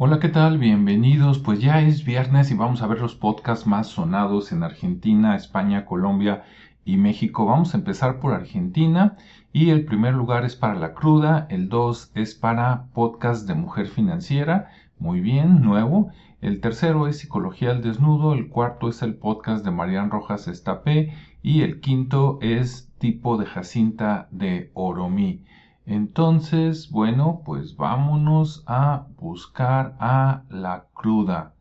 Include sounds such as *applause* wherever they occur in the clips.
Hola, ¿qué tal? Bienvenidos. Pues ya es viernes y vamos a ver los podcasts más sonados en Argentina, España, Colombia y México. Vamos a empezar por Argentina y el primer lugar es para La Cruda, el 2 es para Podcast de Mujer Financiera, muy bien, nuevo. El tercero es Psicología al Desnudo, el cuarto es el podcast de Marian Rojas Estapé y el quinto es Tipo de Jacinta de Oromí. Entonces, bueno, pues vámonos a buscar a la cruda.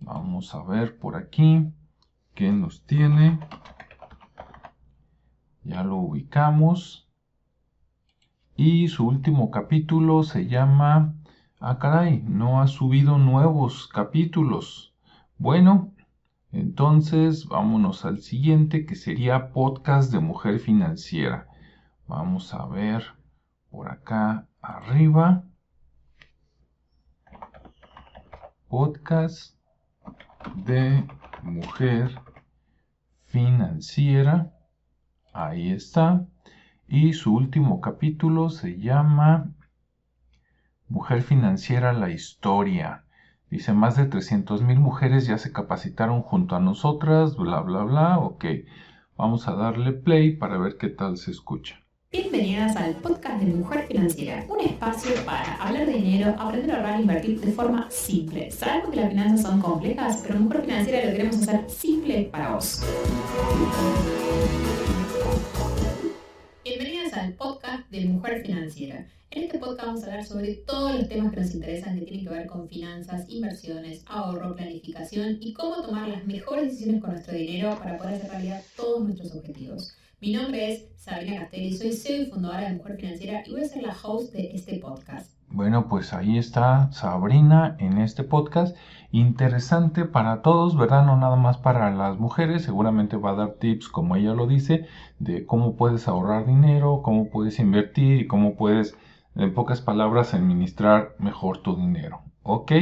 Vamos a ver por aquí qué nos tiene. Ya lo ubicamos. Y su último capítulo se llama... Ah, caray, no ha subido nuevos capítulos. Bueno, entonces vámonos al siguiente que sería podcast de mujer financiera. Vamos a ver por acá arriba. Podcast de mujer financiera. Ahí está. Y su último capítulo se llama Mujer financiera, la historia. Dice, más de 300 mil mujeres ya se capacitaron junto a nosotras, bla, bla, bla. Ok, vamos a darle play para ver qué tal se escucha. Bienvenidas al podcast de Mujer Financiera, un espacio para hablar de dinero, aprender a ahorrar e invertir de forma simple. Sabemos que las finanzas son complejas, pero Mujer Financiera lo queremos hacer simple para vos. Bienvenidas al podcast de Mujer Financiera. En este podcast vamos a hablar sobre todos los temas que nos interesan que tienen que ver con finanzas, inversiones, ahorro, planificación y cómo tomar las mejores decisiones con nuestro dinero para poder hacer realidad todos nuestros objetivos. Mi nombre es Sabrina Castelli, soy CEO y fundadora de Mujer Financiera y voy a ser la host de este podcast. Bueno, pues ahí está Sabrina en este podcast. Interesante para todos, ¿verdad? No nada más para las mujeres. Seguramente va a dar tips, como ella lo dice, de cómo puedes ahorrar dinero, cómo puedes invertir y cómo puedes, en pocas palabras, administrar mejor tu dinero. ¿Ok?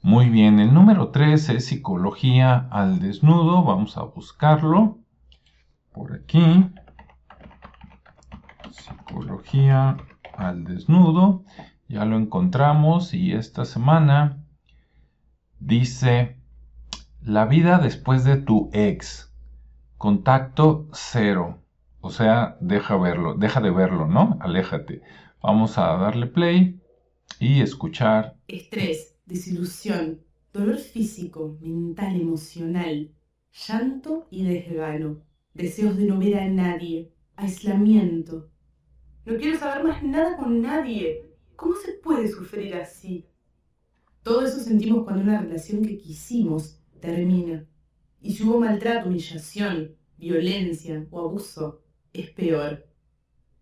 Muy bien, el número 3 es psicología al desnudo. Vamos a buscarlo por aquí. Psicología al desnudo. Ya lo encontramos y esta semana dice la vida después de tu ex. Contacto cero. O sea, deja verlo, deja de verlo, ¿no? Aléjate. Vamos a darle play y escuchar. Estrés, desilusión, dolor físico, mental, emocional, llanto y desgano deseos de no ver a nadie, aislamiento. No quiero saber más nada con nadie. ¿Cómo se puede sufrir así? Todo eso sentimos cuando una relación que quisimos termina. Y si hubo maltrato, humillación, violencia o abuso, es peor.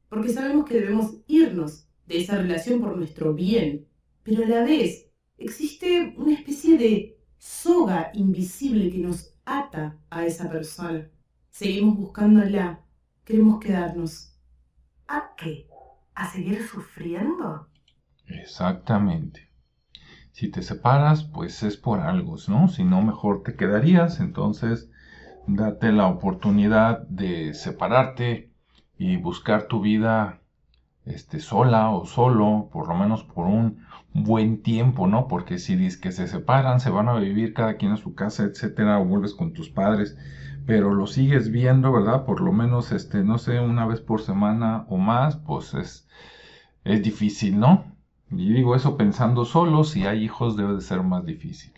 Porque sabemos que debemos irnos de esa relación por nuestro bien, pero a la vez existe una especie de soga invisible que nos ata a esa persona. Seguimos buscándola. Queremos quedarnos. ¿A qué? ¿A seguir sufriendo? Exactamente. Si te separas, pues es por algo, ¿no? Si no, mejor te quedarías. Entonces, date la oportunidad de separarte y buscar tu vida este, sola o solo, por lo menos por un buen tiempo, ¿no? Porque si dices que se separan, se van a vivir cada quien a su casa, etcétera, o vuelves con tus padres, pero lo sigues viendo, ¿verdad? Por lo menos, este, no sé, una vez por semana o más, pues es, es difícil, ¿no? Y digo eso pensando solo, si hay hijos debe de ser más difícil.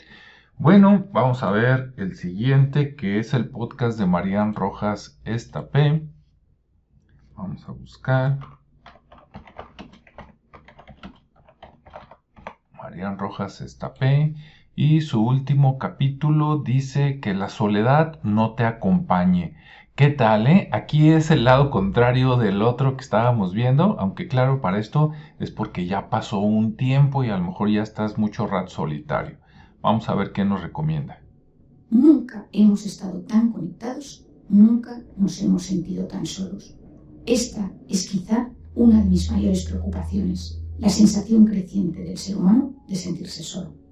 Bueno, vamos a ver el siguiente, que es el podcast de Marian Rojas Estapé. Vamos a buscar. Marian Rojas Estapé y su último capítulo dice que la soledad no te acompañe. ¿Qué tal, eh? Aquí es el lado contrario del otro que estábamos viendo, aunque claro, para esto es porque ya pasó un tiempo y a lo mejor ya estás mucho rato solitario. Vamos a ver qué nos recomienda. Nunca hemos estado tan conectados, nunca nos hemos sentido tan solos. Esta es quizá una de mis mayores preocupaciones, la sensación creciente del ser humano de sentirse solo.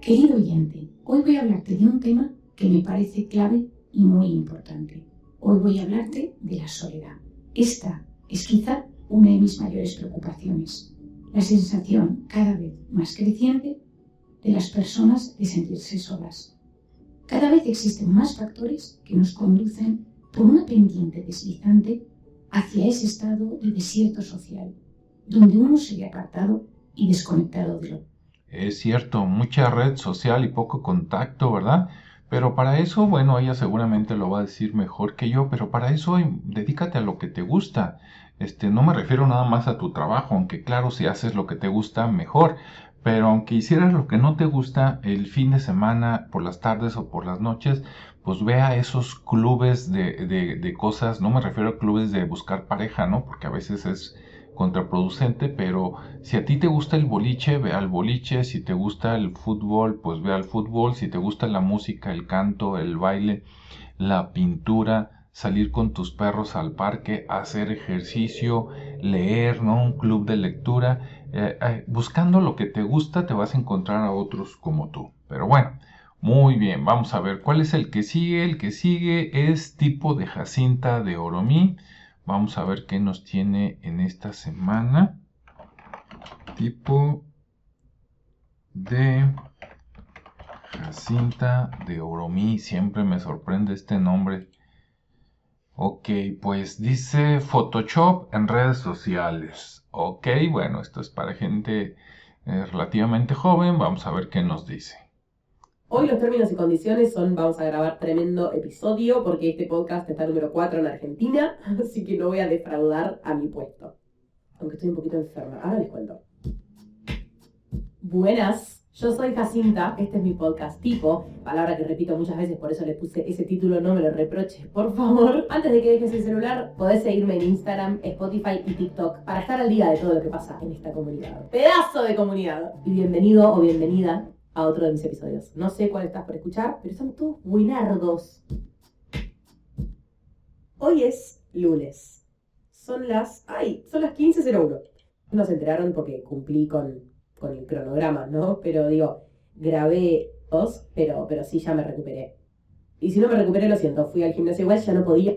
Querido oyente, hoy voy a hablarte de un tema que me parece clave y muy importante. Hoy voy a hablarte de la soledad. Esta es quizá una de mis mayores preocupaciones, la sensación cada vez más creciente de las personas de sentirse solas. Cada vez existen más factores que nos conducen por una pendiente deslizante hacia ese estado de desierto social, donde uno se ve apartado y desconectado de lo. Es cierto, mucha red social y poco contacto, ¿verdad? Pero para eso, bueno, ella seguramente lo va a decir mejor que yo, pero para eso dedícate a lo que te gusta. Este, no me refiero nada más a tu trabajo, aunque claro, si haces lo que te gusta, mejor. Pero aunque hicieras lo que no te gusta el fin de semana, por las tardes o por las noches, pues vea esos clubes de, de, de cosas, no me refiero a clubes de buscar pareja, ¿no? Porque a veces es contraproducente, pero si a ti te gusta el boliche, ve al boliche, si te gusta el fútbol, pues ve al fútbol, si te gusta la música, el canto, el baile, la pintura, salir con tus perros al parque, hacer ejercicio, leer, ¿no? Un club de lectura, eh, eh, buscando lo que te gusta te vas a encontrar a otros como tú. Pero bueno, muy bien, vamos a ver cuál es el que sigue. El que sigue es tipo de Jacinta de Oromí. Vamos a ver qué nos tiene en esta semana. Tipo de Jacinta de Oromí. Siempre me sorprende este nombre. Ok, pues dice Photoshop en redes sociales. Ok, bueno, esto es para gente eh, relativamente joven. Vamos a ver qué nos dice. Hoy los términos y condiciones son, vamos a grabar tremendo episodio porque este podcast está número 4 en Argentina, *laughs* así que no voy a defraudar a mi puesto. Aunque estoy un poquito enferma. Ahora les cuento. Buenas, yo soy Jacinta, este es mi podcast tipo, palabra que repito muchas veces, por eso le puse ese título, no me lo reproches, por favor. Antes de que dejes el celular, podés seguirme en Instagram, Spotify y TikTok para estar al día de todo lo que pasa en esta comunidad. Pedazo de comunidad. Y bienvenido o bienvenida a otro de mis episodios. No sé cuál estás por escuchar, pero son todos buenardos. Hoy es lunes. Son las. ¡Ay! Son las 15.01. No se enteraron porque cumplí con, con el cronograma, ¿no? Pero digo, grabé dos, pero, pero sí ya me recuperé. Y si no me recuperé, lo siento. Fui al gimnasio igual, ya no podía.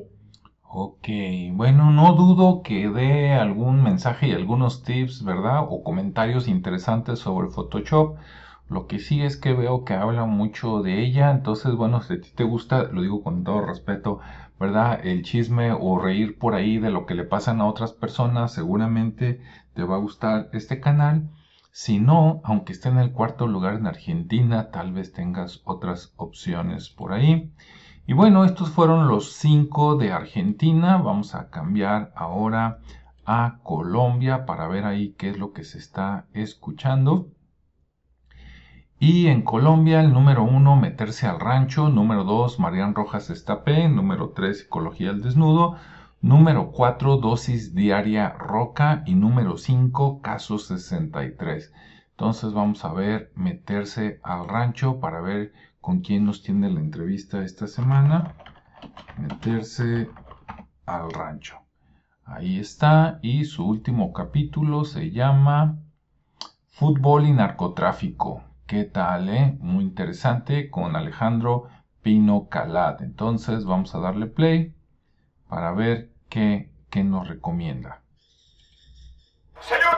Ok, bueno, no dudo que dé algún mensaje y algunos tips, ¿verdad? O comentarios interesantes sobre Photoshop lo que sí es que veo que habla mucho de ella, entonces bueno, si a ti te gusta, lo digo con todo respeto, ¿verdad? El chisme o reír por ahí de lo que le pasan a otras personas, seguramente te va a gustar este canal. Si no, aunque esté en el cuarto lugar en Argentina, tal vez tengas otras opciones por ahí. Y bueno, estos fueron los cinco de Argentina. Vamos a cambiar ahora a Colombia para ver ahí qué es lo que se está escuchando. Y en Colombia, el número uno, meterse al rancho. Número dos, Marian Rojas Estapé. Número tres, psicología al desnudo. Número cuatro, dosis diaria roca. Y número cinco, caso 63. Entonces vamos a ver meterse al rancho para ver con quién nos tiene la entrevista esta semana. Meterse al rancho. Ahí está. Y su último capítulo se llama Fútbol y narcotráfico. ¿Qué tal, eh? Muy interesante con Alejandro Pino Calat. Entonces vamos a darle play para ver qué, qué nos recomienda. Señor.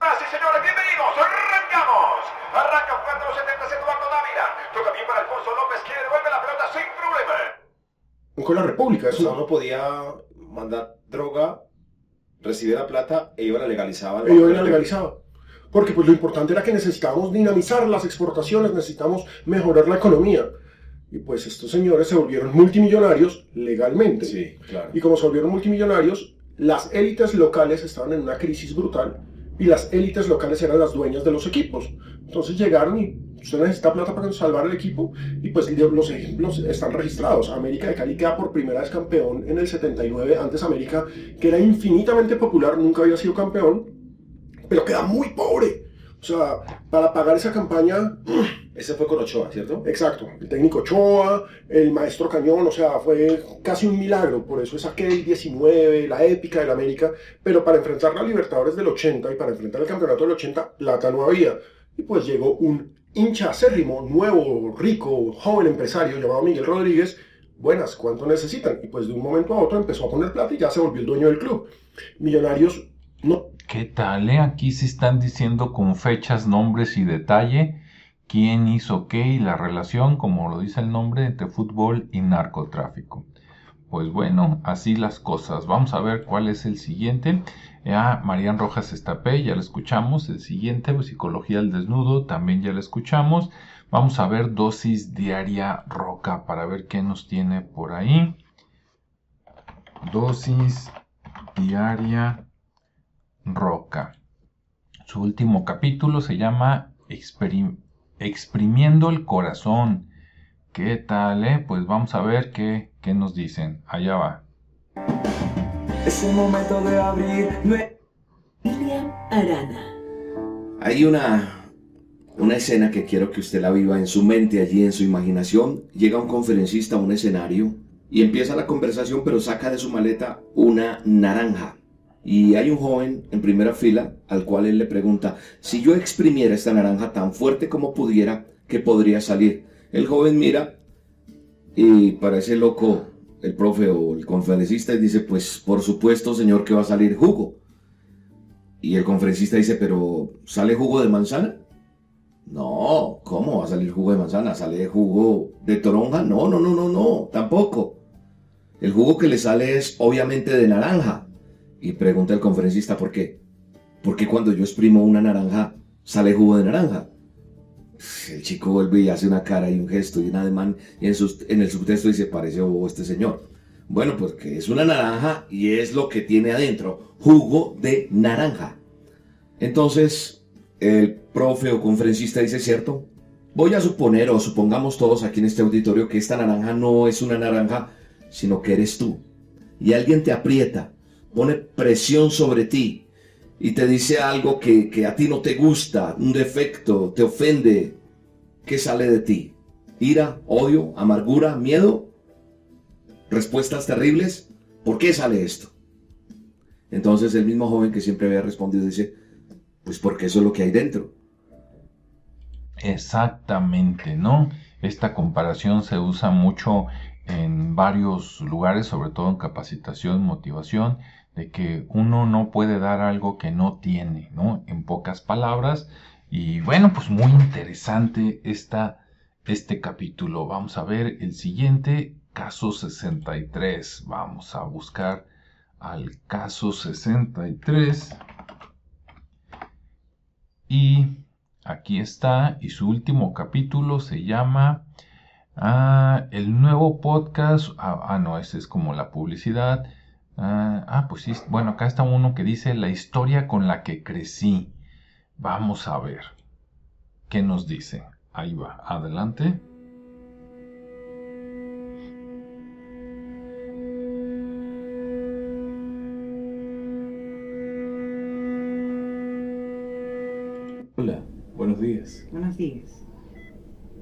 Ah, sí, señores, bienvenidos. Arrancamos. Arranca jugando los 77 Eduardo Dávila. Toca bien para Alfonso López, que devuelve la pelota sin problema. Con la República, eso uno podía mandar droga, recibir la plata e iba a legalizar. Hoy la legalizaba. Porque pues lo importante era que necesitábamos dinamizar las exportaciones, necesitamos mejorar la economía. Y pues estos señores se volvieron multimillonarios legalmente. Sí, claro. Y como se volvieron multimillonarios, las élites locales estaban en una crisis brutal y las élites locales eran las dueñas de los equipos. Entonces llegaron y usted necesita plata para salvar el equipo y pues los ejemplos están registrados. América de Cali queda por primera vez campeón en el 79. Antes América, que era infinitamente popular, nunca había sido campeón pero queda muy pobre. O sea, para pagar esa campaña... *clears throat* Ese fue con Ochoa, ¿cierto? Exacto, el técnico Ochoa, el maestro Cañón, o sea, fue casi un milagro, por eso es aquel 19, la épica del América, pero para enfrentar la Libertadores del 80 y para enfrentar el campeonato del 80, plata no había. Y pues llegó un hincha acérrimo, nuevo, rico, joven empresario llamado Miguel Rodríguez, buenas, ¿cuánto necesitan? Y pues de un momento a otro empezó a poner plata y ya se volvió el dueño del club. Millonarios no ¿Qué tal? eh? Aquí se están diciendo con fechas, nombres y detalle quién hizo qué y la relación, como lo dice el nombre, entre fútbol y narcotráfico. Pues bueno, así las cosas. Vamos a ver cuál es el siguiente. Ya Marian Rojas Estapé, ya la escuchamos. El siguiente, pues, Psicología del Desnudo, también ya la escuchamos. Vamos a ver dosis diaria roca para ver qué nos tiene por ahí. Dosis diaria roca. Su último capítulo se llama Exprimiendo el corazón. ¿Qué tal, eh? Pues vamos a ver qué, qué nos dicen. Allá va. Es el momento de abrir nue- William Arana. Hay una, una escena que quiero que usted la viva en su mente, allí en su imaginación. Llega un conferencista a un escenario y empieza la conversación, pero saca de su maleta una naranja. Y hay un joven en primera fila al cual él le pregunta, si yo exprimiera esta naranja tan fuerte como pudiera, ¿qué podría salir? El joven mira y parece loco el profe o el conferencista y dice, pues por supuesto señor que va a salir jugo. Y el conferencista dice, pero ¿sale jugo de manzana? No, ¿cómo va a salir jugo de manzana? ¿Sale jugo de toronja? No, no, no, no, no, tampoco. El jugo que le sale es obviamente de naranja. Y pregunta el conferencista, ¿por qué? Porque cuando yo exprimo una naranja, sale jugo de naranja. El chico vuelve y hace una cara y un gesto y un ademán y en, el subtexto dice, parece este señor. Bueno, pues que es una naranja y es lo que tiene adentro, jugo de naranja. Entonces, el profe o conferencista dice, ¿cierto? Voy a suponer o supongamos todos aquí en este auditorio que esta naranja no es una naranja, sino que eres tú. Y alguien te aprieta, pone presión sobre ti y te dice algo que, que a ti no te gusta, un defecto, te ofende. ¿Qué sale de ti? ¿Ira, odio, amargura, miedo? ¿Respuestas terribles? ¿Por qué sale esto? Entonces el mismo joven que siempre había respondido dice, pues porque eso es lo que hay dentro. Exactamente, ¿no? Esta comparación se usa mucho en varios lugares, sobre todo en capacitación, motivación, de que uno no puede dar algo que no tiene, ¿no? En pocas palabras. Y bueno, pues muy interesante esta, este capítulo. Vamos a ver el siguiente, caso 63. Vamos a buscar al caso 63. Y aquí está, y su último capítulo se llama ah, El nuevo podcast. Ah, ah, no, ese es como la publicidad. Ah, ah, pues sí, bueno, acá está uno que dice La historia con la que crecí. Vamos a ver qué nos dice. Ahí va, adelante. Hola, buenos días. Buenos días.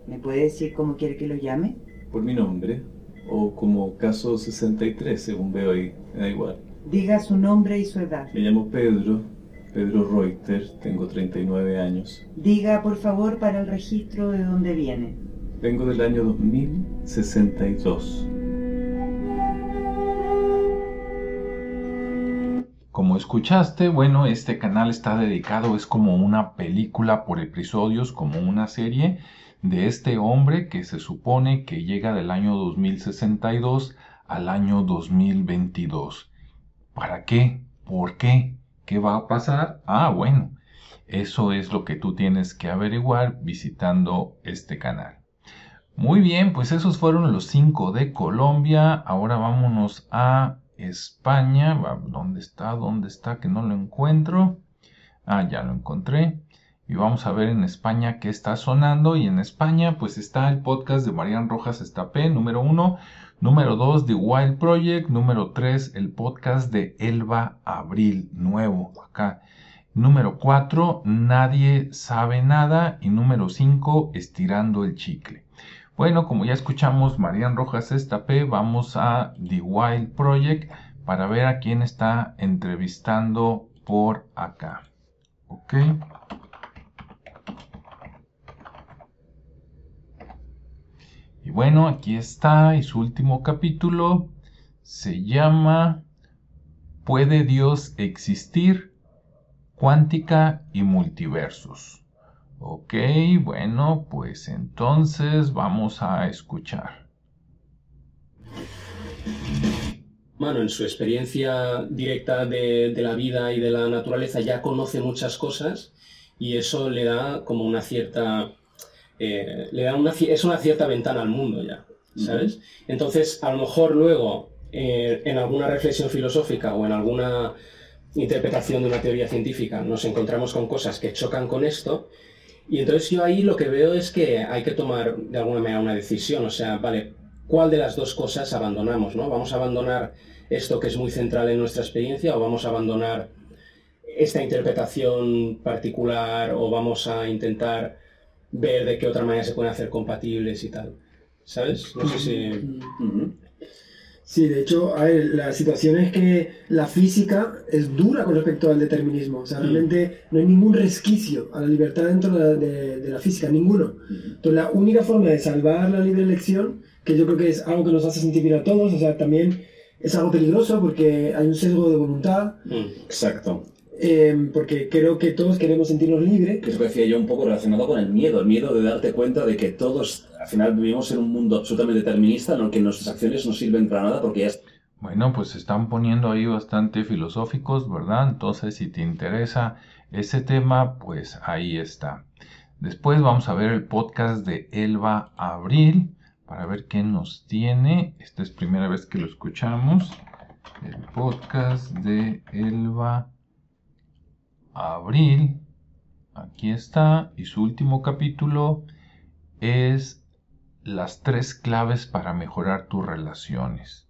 ¿Me puede decir cómo quiere que lo llame? Por mi nombre, o como caso 63, según veo ahí, me da igual. Diga su nombre y su edad. Me llamo Pedro, Pedro Reuter, tengo 39 años. Diga, por favor, para el registro de dónde viene. Vengo del año 2062. Como escuchaste, bueno, este canal está dedicado, es como una película por episodios, como una serie de este hombre que se supone que llega del año 2062 al año 2022. ¿Para qué? ¿Por qué? ¿Qué va a pasar? Ah, bueno, eso es lo que tú tienes que averiguar visitando este canal. Muy bien, pues esos fueron los cinco de Colombia. Ahora vámonos a España. ¿Dónde está? ¿Dónde está? Que no lo encuentro. Ah, ya lo encontré. Y vamos a ver en España qué está sonando. Y en España, pues está el podcast de Marian Rojas Estapé, número uno. Número dos, The Wild Project. Número tres, el podcast de Elba Abril, nuevo acá. Número cuatro, Nadie sabe nada. Y número cinco, Estirando el chicle. Bueno, como ya escuchamos Marian Rojas Estapé, vamos a The Wild Project para ver a quién está entrevistando por acá. ¿Ok? Y bueno, aquí está, y su último capítulo se llama ¿Puede Dios existir? Cuántica y multiversos. Ok, bueno, pues entonces vamos a escuchar. Mano, en su experiencia directa de, de la vida y de la naturaleza ya conoce muchas cosas y eso le da como una cierta... eh, le da una, es una cierta ventana al mundo ya, ¿sabes? Entonces, a lo mejor luego, eh, en alguna reflexión filosófica o en alguna interpretación de una teoría científica, nos encontramos con cosas que chocan con esto y entonces yo ahí lo que veo es que hay que tomar de alguna manera una decisión, o sea, vale, ¿cuál de las dos cosas abandonamos, no? ¿Vamos a abandonar esto que es muy central en nuestra experiencia o vamos a abandonar esta interpretación particular o vamos a intentar ver de qué otra manera se pueden hacer compatibles y tal? ¿Sabes? No sé si... Sí, de hecho, a ver, la situación es que la física es dura con respecto al determinismo. O sea, realmente no hay ningún resquicio a la libertad dentro de, de- de la física, ninguno. Entonces, la única forma de salvar la libre elección, que yo creo que es algo que nos hace sentir bien a todos, o sea, también es algo peligroso porque hay un sesgo de voluntad, Exacto. Eh, porque creo que todos queremos sentirnos libres. Que es lo que decía yo un poco relacionado con el miedo, el miedo de darte cuenta de que todos al final vivimos en un mundo absolutamente determinista en el que nuestras acciones no sirven para nada porque ya es- Bueno, pues se están poniendo ahí bastante filosóficos, ¿verdad? Entonces, si te interesa ese tema, pues ahí está. Después vamos a ver el podcast de Elba Abril para ver qué nos tiene. Esta es primera vez que lo escuchamos. El podcast de Elba Abril. Aquí está. Y su último capítulo es las tres claves para mejorar tus relaciones.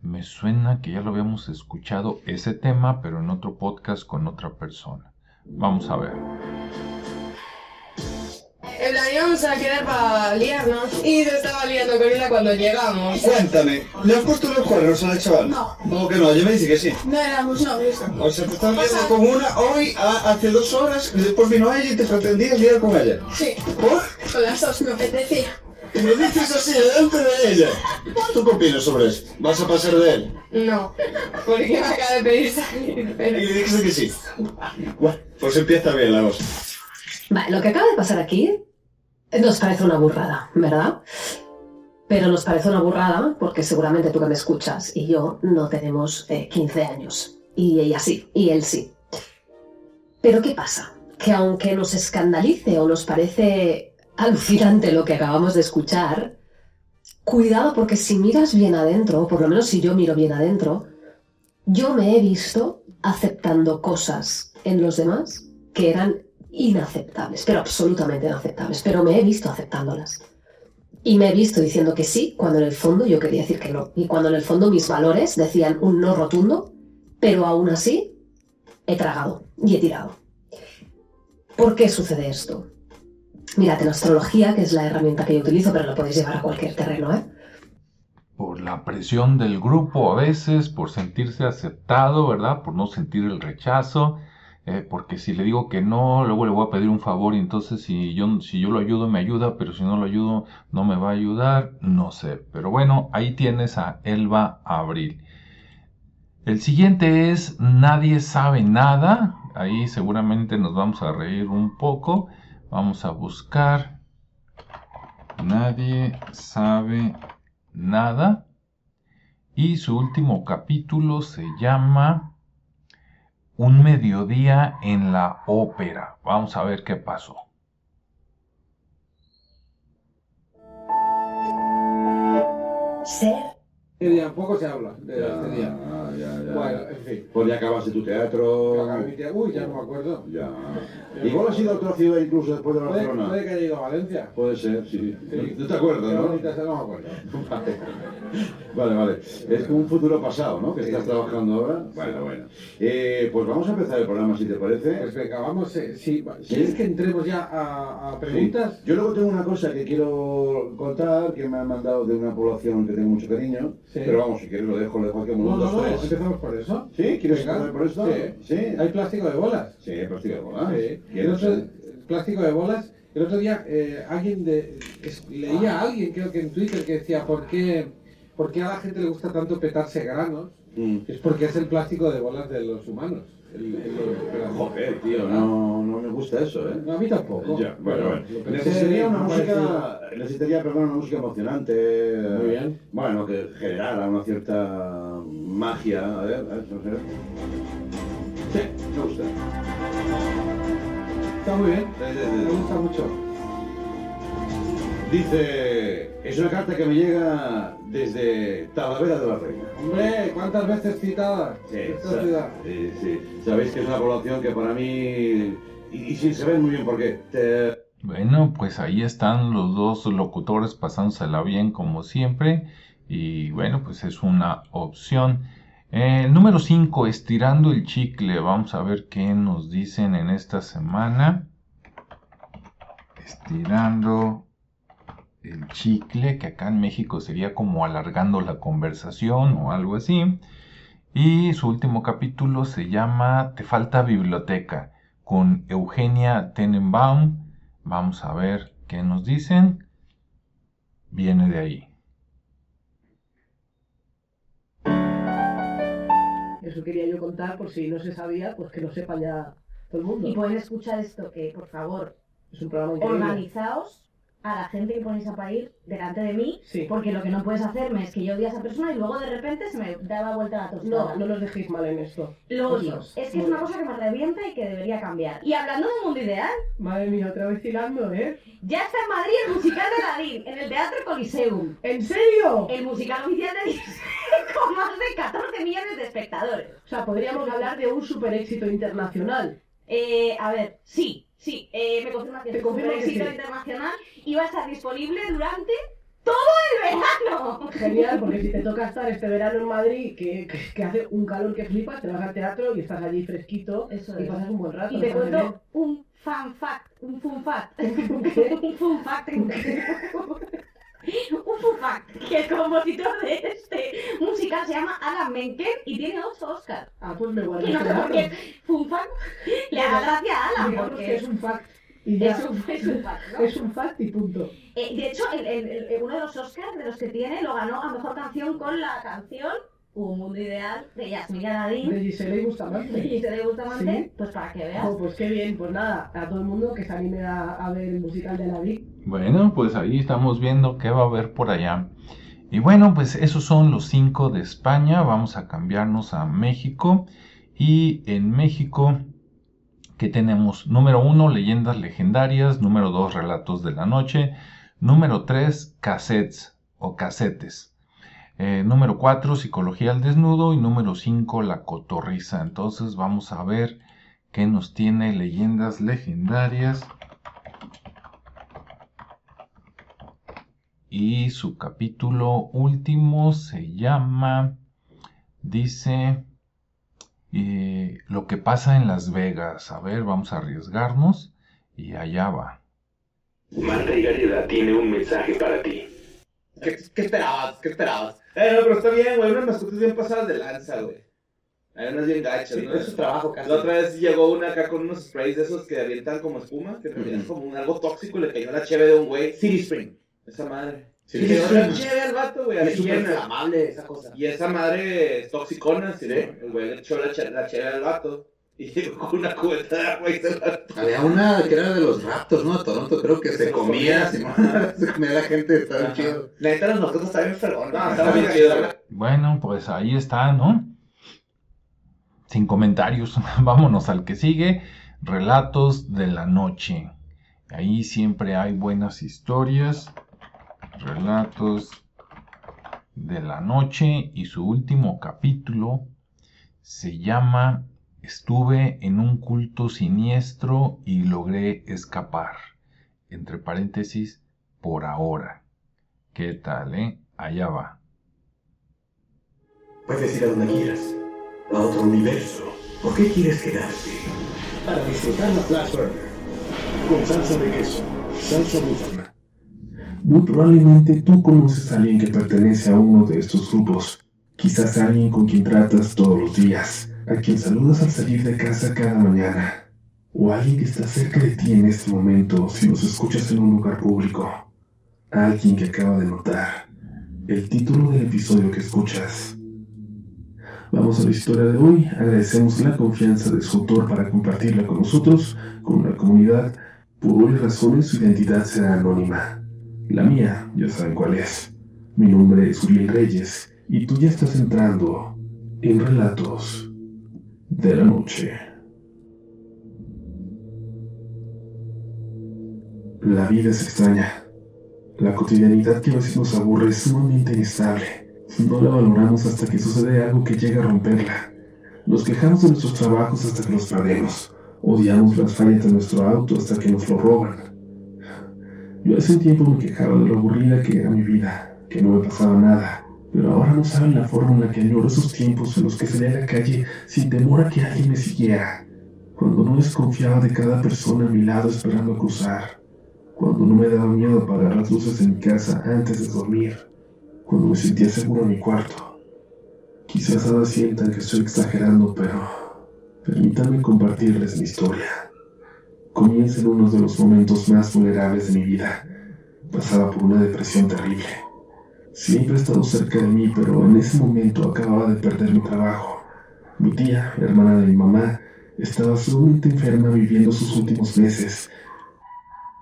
Me suena que ya lo habíamos escuchado ese tema, pero en otro podcast con otra persona. Vamos a ver. Plan, íbamos a quedar para liarnos y se estaba liando con ella cuando llegamos. Cuéntame, ¿le has puesto los cuernos al chaval? No. ¿Cómo que no? Yo me dice que sí. No éramos novios. O sea, te estás liando con una hoy, a- hace dos horas, y después vino ella y te pretendías liar con ella. Sí. ¿Por? Con las dos me apetecía. Y me dices así delante de ella. ¿Tú qué opinas sobre esto? ¿Vas a pasar de él? No, porque me acaba de pedir salir, Y pero... le dijiste que sí. Bueno, pues empieza bien la cosa. Vale, lo que acaba de pasar aquí nos parece una burrada, ¿verdad? Pero nos parece una burrada porque seguramente tú que me escuchas y yo no tenemos eh, 15 años. Y ella sí, y él sí. Pero ¿qué pasa? Que aunque nos escandalice o nos parece alucinante lo que acabamos de escuchar, cuidado porque si miras bien adentro, o por lo menos si yo miro bien adentro, yo me he visto aceptando cosas en los demás que eran inaceptables, pero absolutamente inaceptables, pero me he visto aceptándolas. Y me he visto diciendo que sí, cuando en el fondo yo quería decir que no. Y cuando en el fondo mis valores decían un no rotundo, pero aún así he tragado y he tirado. ¿Por qué sucede esto? Mirad, en astrología, que es la herramienta que yo utilizo, pero lo podéis llevar a cualquier terreno, ¿eh? Por la presión del grupo a veces, por sentirse aceptado, ¿verdad? Por no sentir el rechazo. Eh, porque si le digo que no, luego le voy a pedir un favor y entonces si yo, si yo lo ayudo me ayuda, pero si no lo ayudo no me va a ayudar, no sé. Pero bueno, ahí tienes a Elba Abril. El siguiente es Nadie sabe nada. Ahí seguramente nos vamos a reír un poco. Vamos a buscar. Nadie sabe nada. Y su último capítulo se llama Un mediodía en la ópera. Vamos a ver qué pasó. Ser. Día poco se habla de este día. Bueno, en fin. Pues ya acabaste tu teatro. Uy, ya no me acuerdo. Ya. Igual has ido a otra ciudad incluso después de Barcelona. puede que haya ido a Valencia. Puede ser, sí. Sí. ¿No te acuerdas, no? bonita no me acuerdo. *laughs* Vale, vale. Es como un futuro pasado, ¿no? Que estás trabajando ahora. Bueno, bueno. Eh, pues vamos a empezar el programa, si te parece. Pues venga, vamos. eh, sí. ¿Quieres que entremos ya a, a preguntas? Sí. Yo luego tengo una cosa que quiero contar que me han mandado de una población que tengo mucho cariño. Sí. Pero vamos, si quieres lo dejo, lo dejo aquí No, dos, no, tres. empezamos por eso. ¿Sí? ¿Quieres empezar por esto? Sí. Sí. Hay plástico de bolas. Sí, plástico de bolas. Sí. ¿Quieres? Entonces, el plástico de bolas El otro día eh, alguien de, es- leía a alguien, creo que en Twitter, que decía, ¿por qué, por qué a la gente le gusta tanto petarse granos? Es porque es el plástico de bolas de los humanos. El, el- el- Joder, tío, no, no me gusta eso, ¿eh? No, a mí tampoco. Ya, bueno, bueno. Necesitaría una música, necesitaría, perdón, una música emocionante. Muy bien. Bueno, que generara una cierta magia. A ver, a ver, a ver. Sí, me gusta. Está muy bien. Sí, sí, sí. Me gusta mucho. Dice, es una carta que me llega desde Talavera de la Reina. Hombre, ¿cuántas veces citada Sí, esta ciudad? sí, sí. Sabéis que es una población que para mí, y, y sin saber muy bien por qué, te- Bueno, pues ahí están los dos locutores pasándosela bien como siempre. Y bueno, pues es una opción. Eh, El número 5, estirando el chicle. Vamos a ver qué nos dicen en esta semana. Estirando el chicle, que acá en México sería como alargando la conversación o algo así. Y su último capítulo se llama Te falta biblioteca con Eugenia Tenenbaum. Vamos a ver qué nos dicen. Viene de ahí. Eso quería yo contar por si no se sabía, pues que lo sepa ya todo el mundo. Y pueden escuchar esto, que por favor, Es un programa increíble. organizaos a la gente que ponéis a parir delante de mí, Sí. porque lo que no puedes hacerme es que yo odie a esa persona y luego de repente se me daba vuelta la tostada. No, no nos dejéis mal en esto. Lo odio. Es que es una bien. cosa que me revienta y que debería cambiar. Y hablando del mundo ideal, Madre mía, otra vez hilando, ¿eh? ya está en Madrid el musical de Aladdin, en el Teatro Coliseum. ¿En serio? El musical oficial de Disney, *laughs* con más de 14 millones de espectadores. O sea, podríamos hablar de un super éxito internacional. Eh, a ver, sí, sí, eh, me confirma que Te es un confirmo que éxito sí. internacional y va a estar disponible durante todo el verano. Genial, porque si te *laughs* toca estar este verano en Madrid, que, que- que hace un calor que flipas, te vas al teatro y estás allí fresquito Eso y es. pasas un buen rato. Y te cuento un fan fact, un fun fact. un fun fact. Un fun fact. Que el compositor de este musical se llama Alan Menken y tiene 8 Oscars. Ah, pues me guardo Y no sé por qué le haga gracia a Alan. Digamos Porque que es un fact. Y ya. es un, es un fact, ¿no? Es un fact y punto. Eh, de hecho, el- el- el- uno de los Oscars de los que tiene lo ganó a mejor canción con la canción Un Mundo Ideal de Yasmina Nadine. De Gisela y Bustamante. De Gisela y Bustamante, Sí. pues para que veas. Oh, pues qué bien, pues nada, a todo el mundo que se anime a, a ver el musical de la Vic. Bueno, pues ahí estamos viendo qué va a haber por allá. Y bueno, pues esos son los cinco de España. Vamos a cambiarnos a México. Y en México, ¿qué tenemos? Número uno, leyendas legendarias. Número dos, relatos de la noche. Número tres, cassettes o casetes. Eh, número 4, psicología al desnudo. Y número 5, la cotorriza. Entonces vamos a ver qué nos tiene leyendas legendarias. Y su capítulo último se llama, dice, eh, lo que pasa en Las Vegas. A ver, vamos a arriesgarnos. Y allá va. Marta y Gareda tiene un mensaje para ti. ¿Qué, qué esperabas? ¿Qué esperabas? Eh, no, pero está bien, güey. Unas mascotas bien pasadas de lanza, güey. Hay unas bien gachas, Sí, ¿no? es su trabajo casi. La otra vez llegó una acá con unos sprays de esos que avientan como espuma, que es como un, algo tóxico y le cayó la cheve de un güey. City Spring. Esa madre. Sí, le dio sí. la cheve al vato, güey. Es súper inflamable esa cosa. Y esa madre es toxicona, ¿sí? El güey le echó la cheve al vato. *laughs* Y llegó con una cubeta de agua y se la *laughs* Había una que era de los raptos, ¿no? Toronto, creo que se comía, se *laughs* se comía la gente, estaba chido. La neta, las mascotas estaban bien. No, estaba bien chido. Bueno, pues ahí está, ¿no? Sin comentarios, vámonos al que sigue. Relatos de la noche. Ahí siempre hay buenas historias. Relatos de la noche y su último capítulo se llama Estuve en un culto siniestro y logré escapar. Entre paréntesis, por ahora. ¿Qué tal, eh? Allá va. Puedes ir a donde quieras, a otro universo. ¿Por qué quieres quedarte? Para disfrutar la Flash Burger. Con salsa de queso, salsa búfala. Muy probablemente tú conoces a alguien que pertenece a uno de estos grupos. Quizás alguien con quien tratas todos los días, a quien saludas al salir de casa cada mañana. o alguien que está cerca de ti en este momento si nos escuchas en un lugar público. Alguien que acaba de notar el título del episodio que escuchas. Vamos a la historia de hoy. Agradecemos la confianza de su autor para compartirla con nosotros, con una comunidad. Por hoy razones su identidad será anónima. La mía, ya saben cuál es. Mi nombre es Uriel Reyes y tú ya estás entrando en Relatos de la Noche. La vida es extraña. La cotidianidad que a veces nos aburre es sumamente inestable. No la valoramos hasta que sucede algo que llega a romperla. Nos quejamos de nuestros trabajos hasta que los perdemos. Odiamos las fallas de nuestro auto hasta que nos lo roban. Yo hace un tiempo me quejaba de lo aburrida que era mi vida, que no me pasaba nada. Pero ahora no saben la forma en la que añoro esos tiempos en los que salía a la calle sin temor a que alguien me siguiera. Cuando no desconfiaba de cada persona a mi lado esperando cruzar. Cuando no me daba miedo apagar las luces en mi casa antes de dormir. Cuando me sentía seguro en mi cuarto. Quizás ahora sientan que estoy exagerando, pero permítanme compartirles mi historia. Comienza en uno de los momentos más vulnerables de mi vida. Pasaba por una depresión terrible. Siempre he estado cerca de mí, pero en ese momento acababa de perder mi trabajo. Mi tía, hermana de mi mamá, estaba sumamente enferma viviendo sus últimos meses.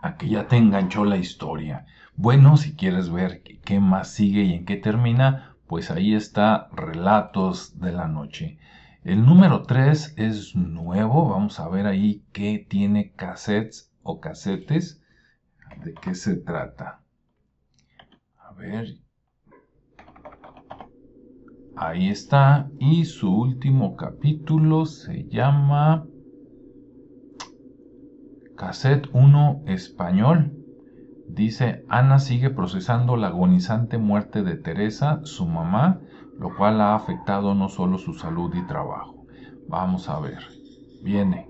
A que ya te enganchó la historia. Bueno, si quieres ver qué más sigue y en qué termina, pues ahí está Relatos de la Noche. El número 3 es nuevo, vamos a ver ahí qué tiene cassettes o casetes, de qué se trata. A ver. Ahí está, y su último capítulo se llama Cassette 1 Español. Dice, Ana sigue procesando la agonizante muerte de Teresa, su mamá, lo cual ha afectado no solo su salud y trabajo. Vamos a ver. Viene.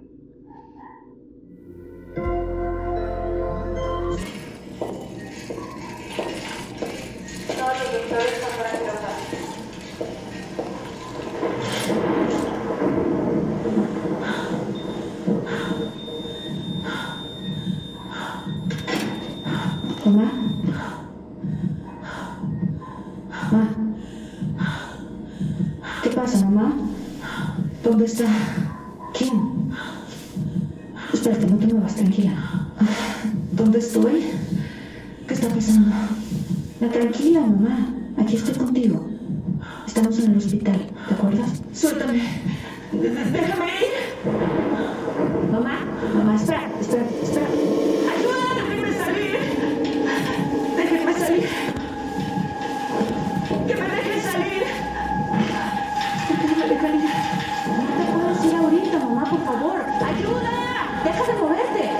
Estamos en el hospital, ¿te acuerdas? Suéltame. Déjame ir. Mamá, mamá, espera, espera, espera. ¡Ayuda! ¡Déjenme salir! ¡Déjenme salir! ¡Que me dejen salir! ¿Por qué no me dejan ir? No te puedo ir ahorita, mamá, por favor. ¡Ayuda! ¡Deja de moverte!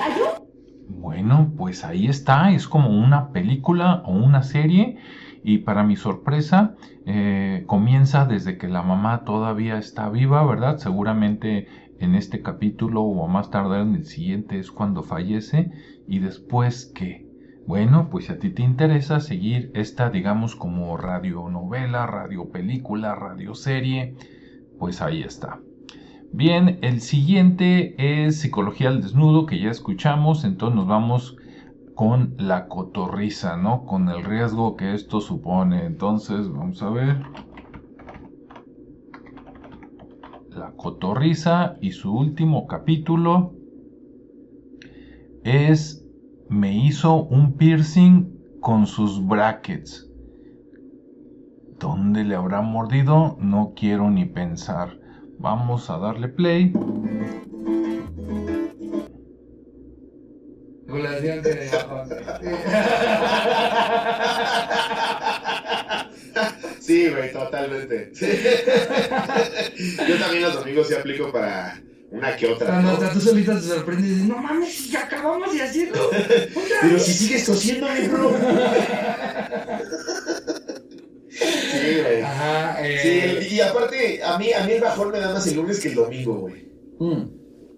¡Ayuda! Bueno, pues ahí está, es como una película o una serie y para mi sorpresa eh, comienza desde que la mamá todavía está viva, ¿verdad? Seguramente en este capítulo o más tarde en el siguiente es cuando fallece y después que, bueno, pues si a ti te interesa seguir esta, digamos, como radionovela, radiopelícula, radioserie, pues ahí está. Bien, el siguiente es Psicología al Desnudo, que ya escuchamos, entonces nos vamos con la cotorriza, ¿no? Con el riesgo que esto supone. Entonces, vamos a ver. La cotorriza y su último capítulo es Me hizo un piercing con sus brackets. ¿Dónde le habrá mordido? No quiero ni pensar. Vamos a darle play. Regulación de Sí, güey, totalmente. Yo también los domingos sí aplico para una que otra. Cuando ¿no? hasta tú solita te sorprendes y dices, no mames, ya acabamos de hacerlo. Pero si sigues tosiendo, bro. Sí, güey. Ajá, eh. Sí, y aparte, a mí, a mí el bajón me da más el lunes que el domingo, güey.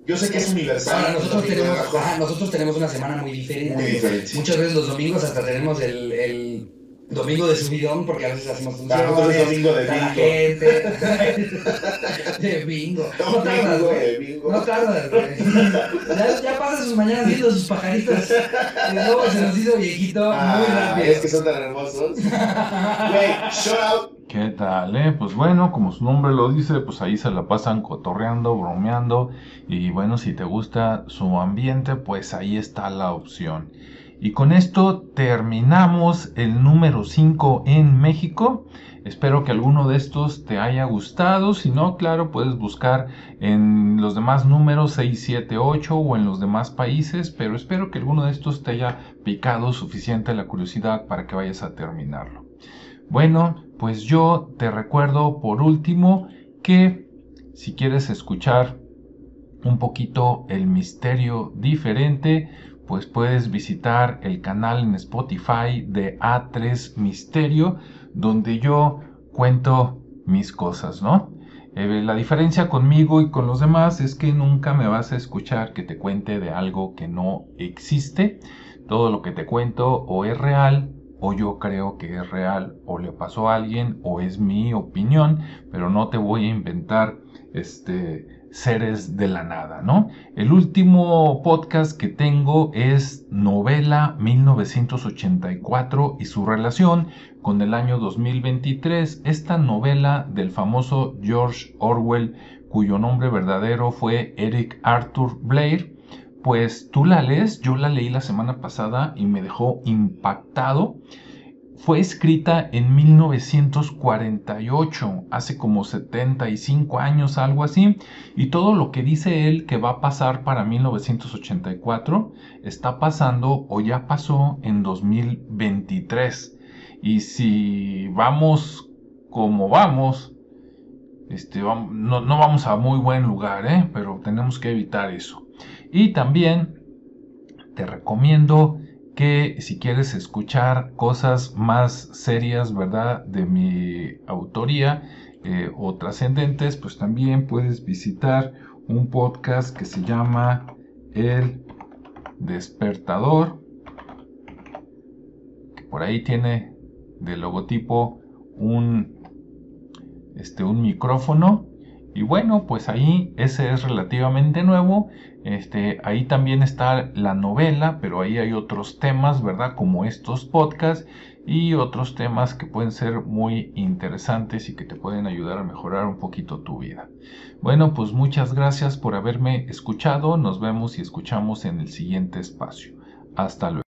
Yo sé que es universal. Ahora, nosotros, el tenemos, ajá, nosotros tenemos una semana muy diferente. Muy diferente. Muchas veces los domingos hasta tenemos el, el domingo de subidón, porque a veces hacemos un es domingo de está la bingo. gente. *laughs* de bingo. No tardas, güey. bingo. No tardas, güey. Ya, ya pasa sus mañanas viendo sus pajaritos. Y luego se nos hizo viejito muy Ah, rápido. es que son tan hermosos. *laughs* Güey, shout out. ¿Qué tal? Pues bueno, como su nombre lo dice, pues ahí se la pasan cotorreando, bromeando. Y bueno, si te gusta su ambiente, pues ahí está la opción. Y con esto terminamos el número 5 en México. Espero que alguno de estos te haya gustado. Si no, claro, puedes buscar en los demás números 6, 7, 8 o en los demás países. Pero espero que alguno de estos te haya picado suficiente la curiosidad para que vayas a terminarlo. Bueno, pues yo te recuerdo por último que si quieres escuchar un poquito el misterio diferente, pues puedes visitar el canal en Spotify de A3 Misterio, donde yo cuento mis cosas, ¿no? Eh, la diferencia conmigo y con los demás es que nunca me vas a escuchar que te cuente de algo que no existe. Todo lo que te cuento o es real o yo creo que es real o le pasó a alguien o es mi opinión, pero no te voy a inventar este seres de la nada, ¿no? El último podcast que tengo es Novela 1984 y su relación con el año 2023. Esta novela del famoso George Orwell, cuyo nombre verdadero fue Eric Arthur Blair, pues tú la lees, yo la leí la semana pasada y me dejó impactado. Fue escrita en 1948, hace como 75 años, algo así, y todo lo que dice él que va a pasar para 1984 está pasando o ya pasó en 2023. Y si vamos como vamos, este, no, no vamos a muy buen lugar, ¿eh? pero tenemos que evitar eso. Y también te recomiendo que si quieres escuchar cosas más serias, ¿verdad? De mi autoría eh, o trascendentes, pues también puedes visitar un podcast que se llama El Despertador, que por ahí tiene de logotipo un, este, un micrófono. Y bueno, pues ahí ese es relativamente nuevo. Este, ahí también está la novela, pero ahí hay otros temas, ¿verdad? Como estos podcasts y otros temas que pueden ser muy interesantes y que te pueden ayudar a mejorar un poquito tu vida. Bueno, pues muchas gracias por haberme escuchado. Nos vemos y escuchamos en el siguiente espacio. Hasta luego.